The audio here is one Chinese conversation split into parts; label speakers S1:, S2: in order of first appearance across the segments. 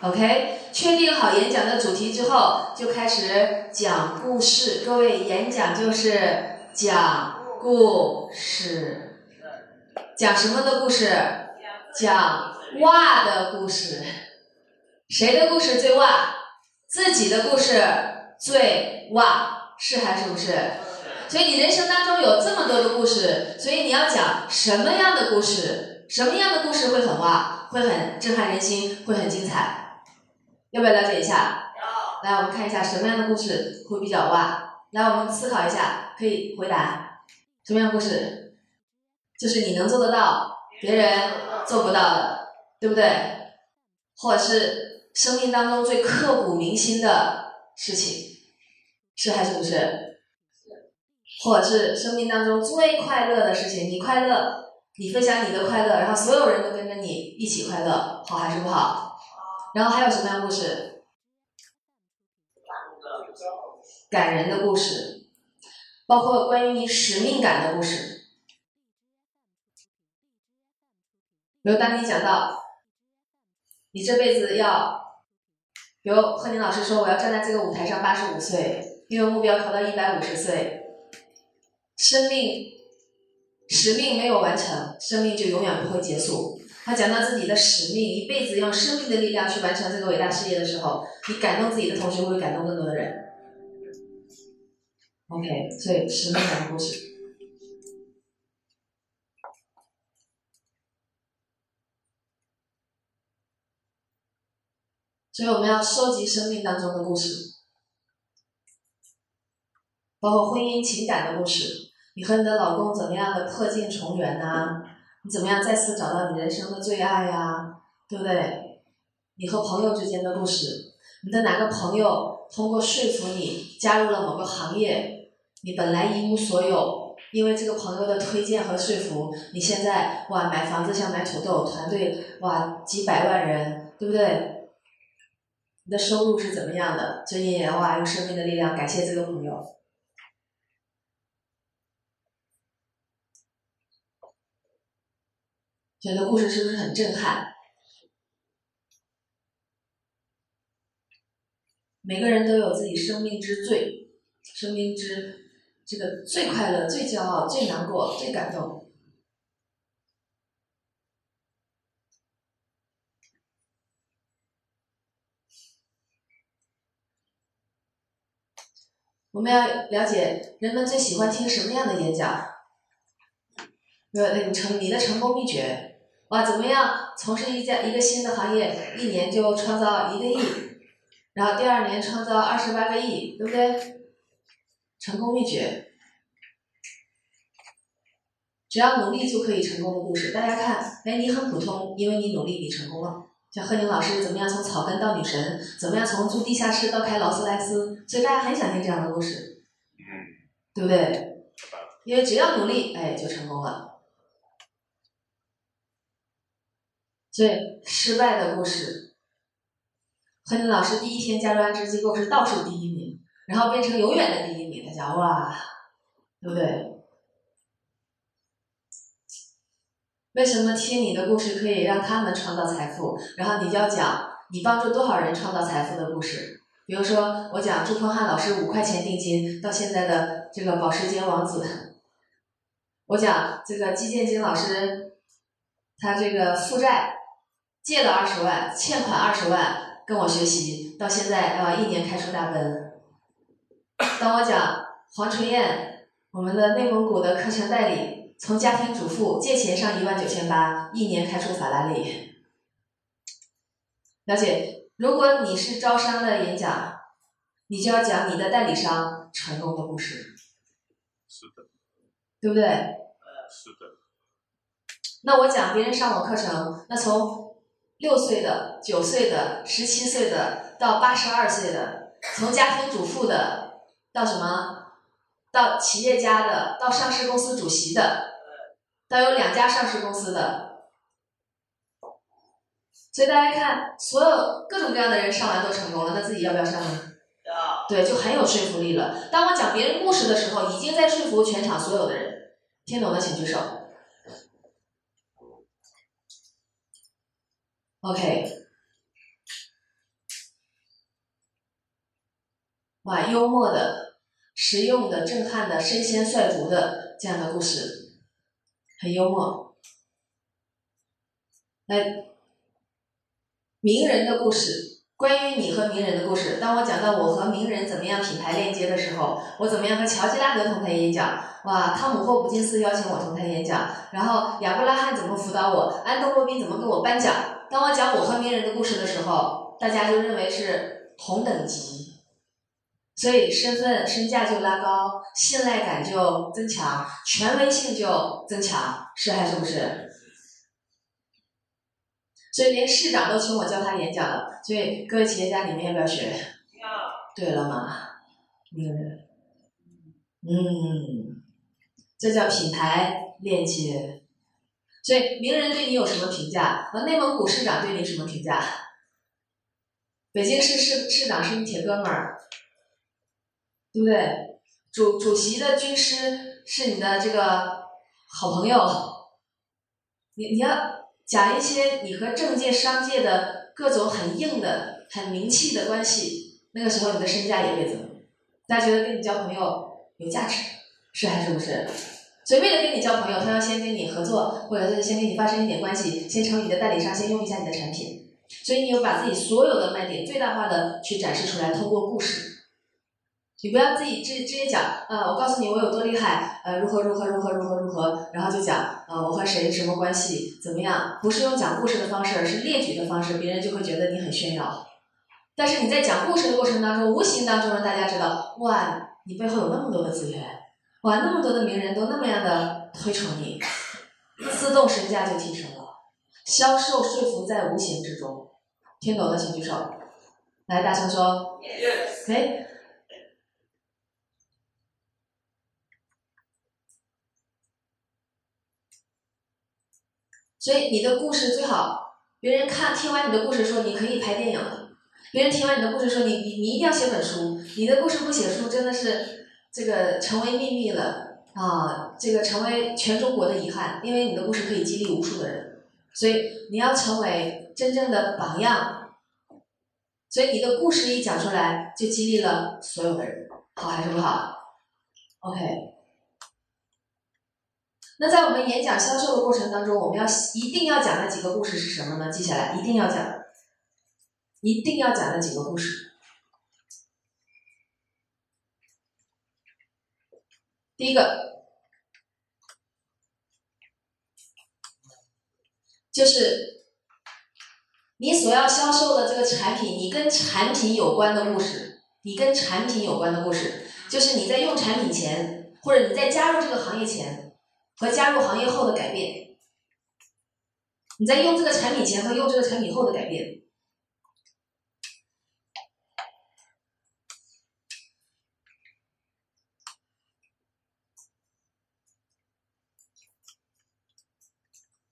S1: OK，确定好演讲的主题之后，就开始讲故事。各位，演讲就是讲故事，讲什么的故事？讲哇的故事。谁的故事最哇？自己的故事最哇，是还是不是？所以你人生当中有这么多的故事，所以你要讲什么样的故事？什么样的故事会很哇，会很震撼人心，会很精彩？要不要了解一下？来，我们看一下什么样的故事会比较哇？来，我们思考一下，可以回答什么样的故事？就是你能做得到，别人做不到的，对不对？或者是生命当中最刻骨铭心的事情，是还是不是？或者是生命当中最快乐的事情，你快乐，你分享你的快乐，然后所有人都跟着你一起快乐，好还是不好？然后还有什么样的故事？感人的故事，包括关于你使命感的故事。比如当你讲到你这辈子要，比如贺宁老师说我要站在这个舞台上八十五岁，因为目标投到一百五十岁。生命使命没有完成，生命就永远不会结束。他讲到自己的使命，一辈子用生命的力量去完成这个伟大事业的时候，你感动自己的同时，会感动更多的人。OK，所以使命讲的故事。所以我们要收集生命当中的故事，包括婚姻情感的故事。你和你的老公怎么样的破镜重圆呐？你怎么样再次找到你人生的最爱呀？对不对？你和朋友之间的故事，你的哪个朋友通过说服你加入了某个行业，你本来一无所有，因为这个朋友的推荐和说服，你现在哇买房子像买土豆，团队哇几百万人，对不对？你的收入是怎么样的？最近哇用生命的力量感谢这个朋友。觉得故事是不是很震撼？每个人都有自己生命之最，生命之这个最快乐、最骄傲、最难过、最感动。我们要了解人们最喜欢听什么样的演讲。有那种成你的成功秘诀，哇，怎么样从事一家一个新的行业，一年就创造一个亿，然后第二年创造二十八个亿，对不对？成功秘诀，只要努力就可以成功的故事。大家看，哎，你很普通，因为你努力，你成功了。像贺宁老师怎么样从草根到女神，怎么样从住地下室到开劳斯莱斯，所以大家很想听这样的故事，对不对？因为只要努力，哎，就成功了。对失败的故事，何宁老师第一天加入安知机构是倒数第一名，然后变成永远的第一名，他讲哇，对不对？为什么听你的故事可以让他们创造财富？然后你就要讲你帮助多少人创造财富的故事。比如说，我讲朱鹏汉老师五块钱定金到现在的这个保时捷王子，我讲这个季建金老师，他这个负债。借了二十万，欠款二十万，跟我学习，到现在啊，一年开出大奔。当我讲黄春燕，我们的内蒙古的课程代理，从家庭主妇借钱上一万九千八，一年开出法拉利。了解，如果你是招商的演讲，你就要讲你的代理商成功的故事。
S2: 是的。
S1: 对不对？
S2: 呃是的。
S1: 那我讲别人上我课程，那从。六岁的、九岁的、十七岁的到八十二岁的，从家庭主妇的到什么，到企业家的，到上市公司主席的，到有两家上市公司的，所以大家看，所有各种各样的人上完都成功了，那自己要不要上呢？
S2: 要。
S1: 对，就很有说服力了。当我讲别人故事的时候，已经在说服全场所有的人。听懂的请举手。OK，哇，幽默的、实用的、震撼的、身先率足的这样的故事，很幽默。来，名人的故事，关于你和名人的故事。当我讲到我和名人怎么样品牌链接的时候，我怎么样和乔吉拉德同台演讲？哇，汤姆霍普金斯邀请我同台演讲，然后亚伯拉罕怎么辅导我？安东罗宾怎么给我颁奖？当我讲我和名人的故事的时候，大家就认为是同等级，所以身份身价就拉高，信赖感就增强，权威性就增强，是还是不是？所以连市长都请我教他演讲了。所以各位企业家，你们要不要学？要对了嘛，名人，嗯，这叫品牌链接。所以名人对你有什么评价？和内蒙古市长对你什么评价？北京市市市长是你铁哥们儿，对不对？主主席的军师是你的这个好朋友，你你要。讲一些你和政界、商界的各种很硬的、很名气的关系，那个时候你的身价也会增。大家觉得跟你交朋友有价值，是还是不是？所以为了跟你交朋友，他要先跟你合作，或者是先跟你发生一点关系，先成为你的代理商，先用一下你的产品。所以你有把自己所有的卖点最大化的去展示出来，通过故事。你不要自己直直接讲，呃，我告诉你我有多厉害，呃，如何如何如何如何如何，然后就讲，呃，我和谁什么关系，怎么样？不是用讲故事的方式，而是列举的方式，别人就会觉得你很炫耀。但是你在讲故事的过程当中，无形当中让大家知道，哇，你背后有那么多的资源，哇，那么多的名人都那么样的推崇你，自动身价就提升了。销售说服在无形之中，听懂的请举手，来大声说，yes，OK。所以你的故事最好，别人看听完你的故事说你可以拍电影了，别人听完你的故事说你你你一定要写本书，你的故事不写书真的是这个成为秘密了啊，这个成为全中国的遗憾，因为你的故事可以激励无数的人，所以你要成为真正的榜样，所以你的故事一讲出来就激励了所有的人，好还是不好？OK。那在我们演讲销售的过程当中，我们要一定要讲的几个故事是什么呢？记下来，一定要讲，一定要讲的几个故事。第一个就是你所要销售的这个产品，你跟产品有关的故事，你跟产品有关的故事，就是你在用产品前，或者你在加入这个行业前。和加入行业后的改变，你在用这个产品前和用这个产品后的改变，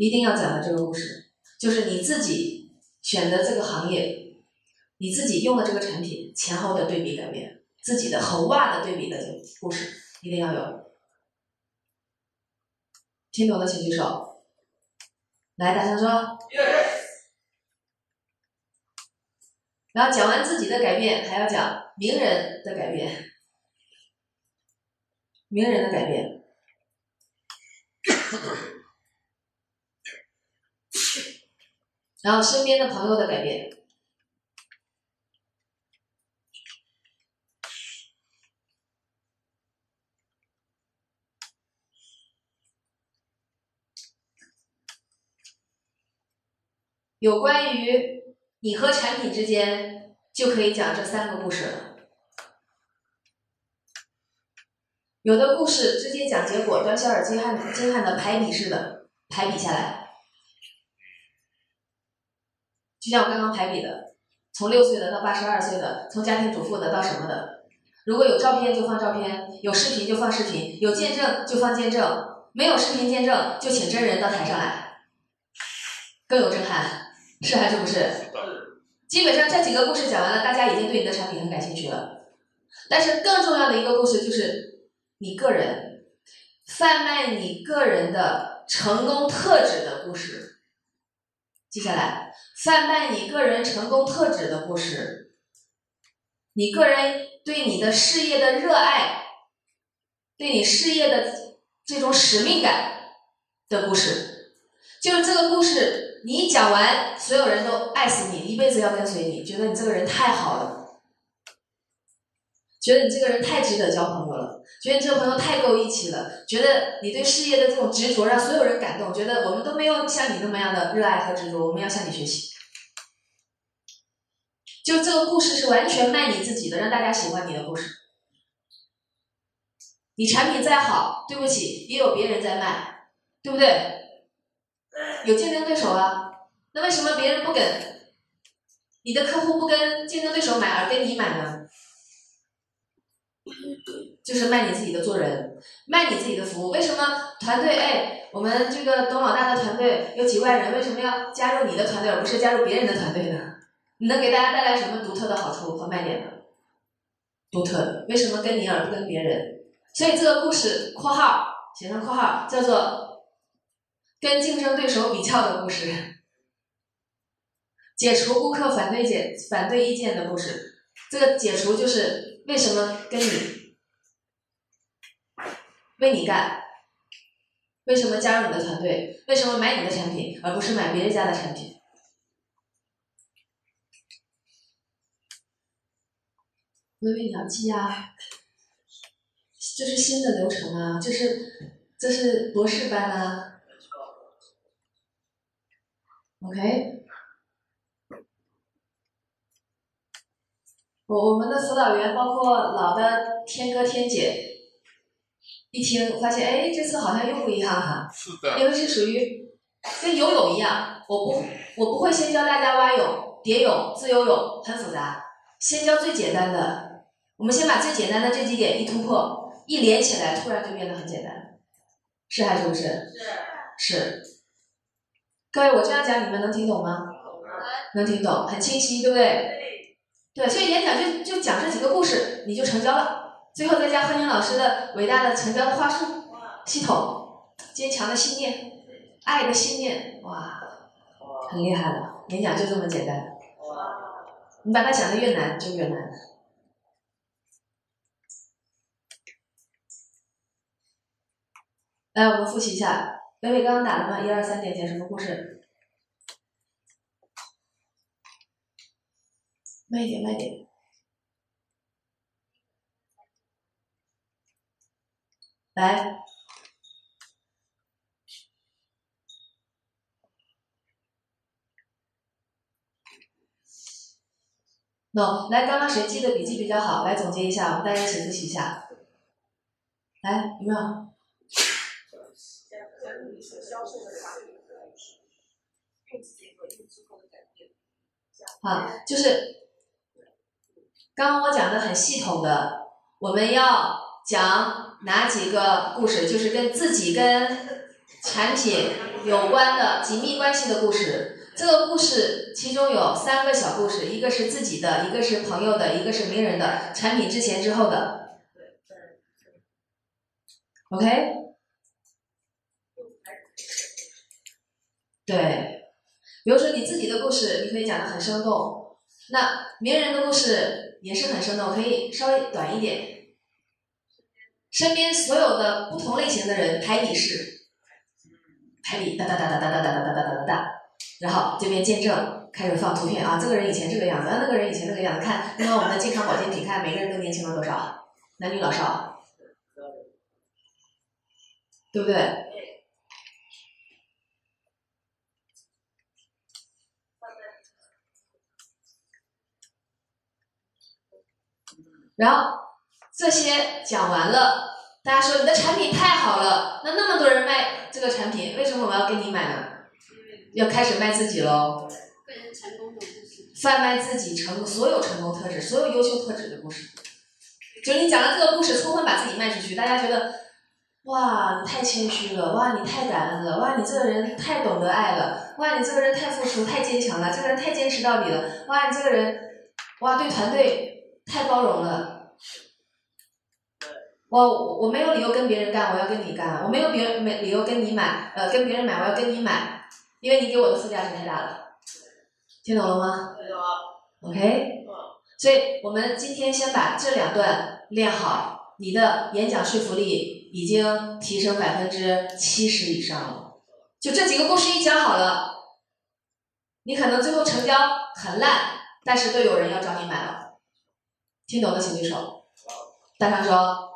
S1: 一定要讲的这个故事，就是你自己选择这个行业，你自己用的这个产品前后的对比改变，自己的和袜的对比的故事一定要有。听懂的请举手。来，大声说。然后讲完自己的改变，还要讲名人的改变。名人的改变。然后身边的朋友的改变。有关于你和产品之间，就可以讲这三个故事了。有的故事直接讲结果，端小尔精悍精悍的排比式的排比下来，就像我刚刚排比的，从六岁的到八十二岁的，从家庭主妇的到什么的。如果有照片就放照片，有视频就放视频，有见证就放见证，没有视频见证就请真人到台上来，更有震撼。是还是不是？基本上这几个故事讲完了，大家已经对你的产品很感兴趣了。但是更重要的一个故事就是你个人贩卖你个人的成功特质的故事。接下来，贩卖你个人成功特质的故事。你个人对你的事业的热爱，对你事业的这种使命感的故事。就是这个故事，你讲完，所有人都爱死你，一辈子要跟随你，觉得你这个人太好了，觉得你这个人太值得交朋友了，觉得你这个朋友太够义气了，觉得你对事业的这种执着让所有人感动，觉得我们都没有像你那么样的热爱和执着，我们要向你学习。就这个故事是完全卖你自己的，让大家喜欢你的故事。你产品再好，对不起，也有别人在卖，对不对？有竞争对手啊，那为什么别人不跟你的客户不跟竞争对手买，而跟你买呢？就是卖你自己的做人，卖你自己的服务。为什么团队？哎，我们这个董老大的团队有几万人，为什么要加入你的团队，而不是加入别人的团队呢？你能给大家带来什么独特的好处和卖点呢？独特，为什么跟你而不跟别人？所以这个故事（括号写上括号）叫做跟竞争对手比较的故事，解除顾客反对解反对意见的故事。这个解除就是为什么跟你为你干？为什么加入你的团队？为什么买你的产品，而不是买别人家的产品？微微你要记啊，这是新的流程啊，这是这是博士班啊，OK。我我们的辅导员包括老的天哥天姐，一听发现哎，这次好像又不一样哈，
S2: 是的，
S1: 因为是属于跟游泳一样，我不我不会先教大家蛙泳、蝶泳、自由泳，很复杂，先教最简单的。我们先把最简单的这几点一突破，一连起来，突然就变得很简单，是还是不是？
S2: 是。
S1: 是。各位，我这样讲你们能听懂吗？能听懂，很清晰，对不对？对，所以演讲就就讲这几个故事，你就成交了。最后再加贺宁老师的伟大的成交的话术系统，坚强的信念，爱的信念，哇，很厉害了。演讲就这么简单。你把它想的越难，就越难。来，我们复习一下，微微刚刚打了吗？一二三点讲什么故事？慢一点，慢一点。来，喏，来，刚刚谁记的笔记比较好？来总结一下，我们大家一起复习一下。来，有没有？好，就是刚刚我讲的很系统的，我们要讲哪几个故事？就是跟自己跟产品有关的紧密关系的故事。这个故事其中有三个小故事，一个是自己的，一个是朋友的，一个是名人的。产品之前之后的，OK。对，比如说你自己的故事，你可以讲的很生动；那名人的故事也是很生动，可以稍微短一点。身边所有的不同类型的人排比式，排比哒哒哒哒哒哒哒哒哒哒哒哒，然后这边见证开始放图片啊，这个人以前这个样子，啊那个人以前那个样子，看，看看我们的健康保健品，看每个人都年轻了多少，男女老少，对不对？然后这些讲完了，大家说你的产品太好了，那那么多人卖这个产品，为什么我要跟你买呢？要开始卖自己喽。
S3: 个人成功的故事。
S1: 贩卖自己成所有成功特质、所有优秀特质的故事。就你讲了这个故事，充分把自己卖出去，大家觉得，哇，你太谦虚了，哇，你太感恩了，哇，你这个人太懂得爱了，哇，你这个人太付出、太坚强了，这个人太坚持到底了，哇，你这个人，哇，对团队。太包容了，我我没有理由跟别人干，我要跟你干。我没有别人没理由跟你买，呃，跟别人买，我要跟你买，因为你给我的附加值太大了。听懂了吗？
S2: 听懂了。
S1: OK。所以我们今天先把这两段练好，你的演讲说服力已经提升百分之七十以上了。就这几个故事一讲好了，你可能最后成交很烂，但是都有人要找你买了。听懂的请举手。大声说。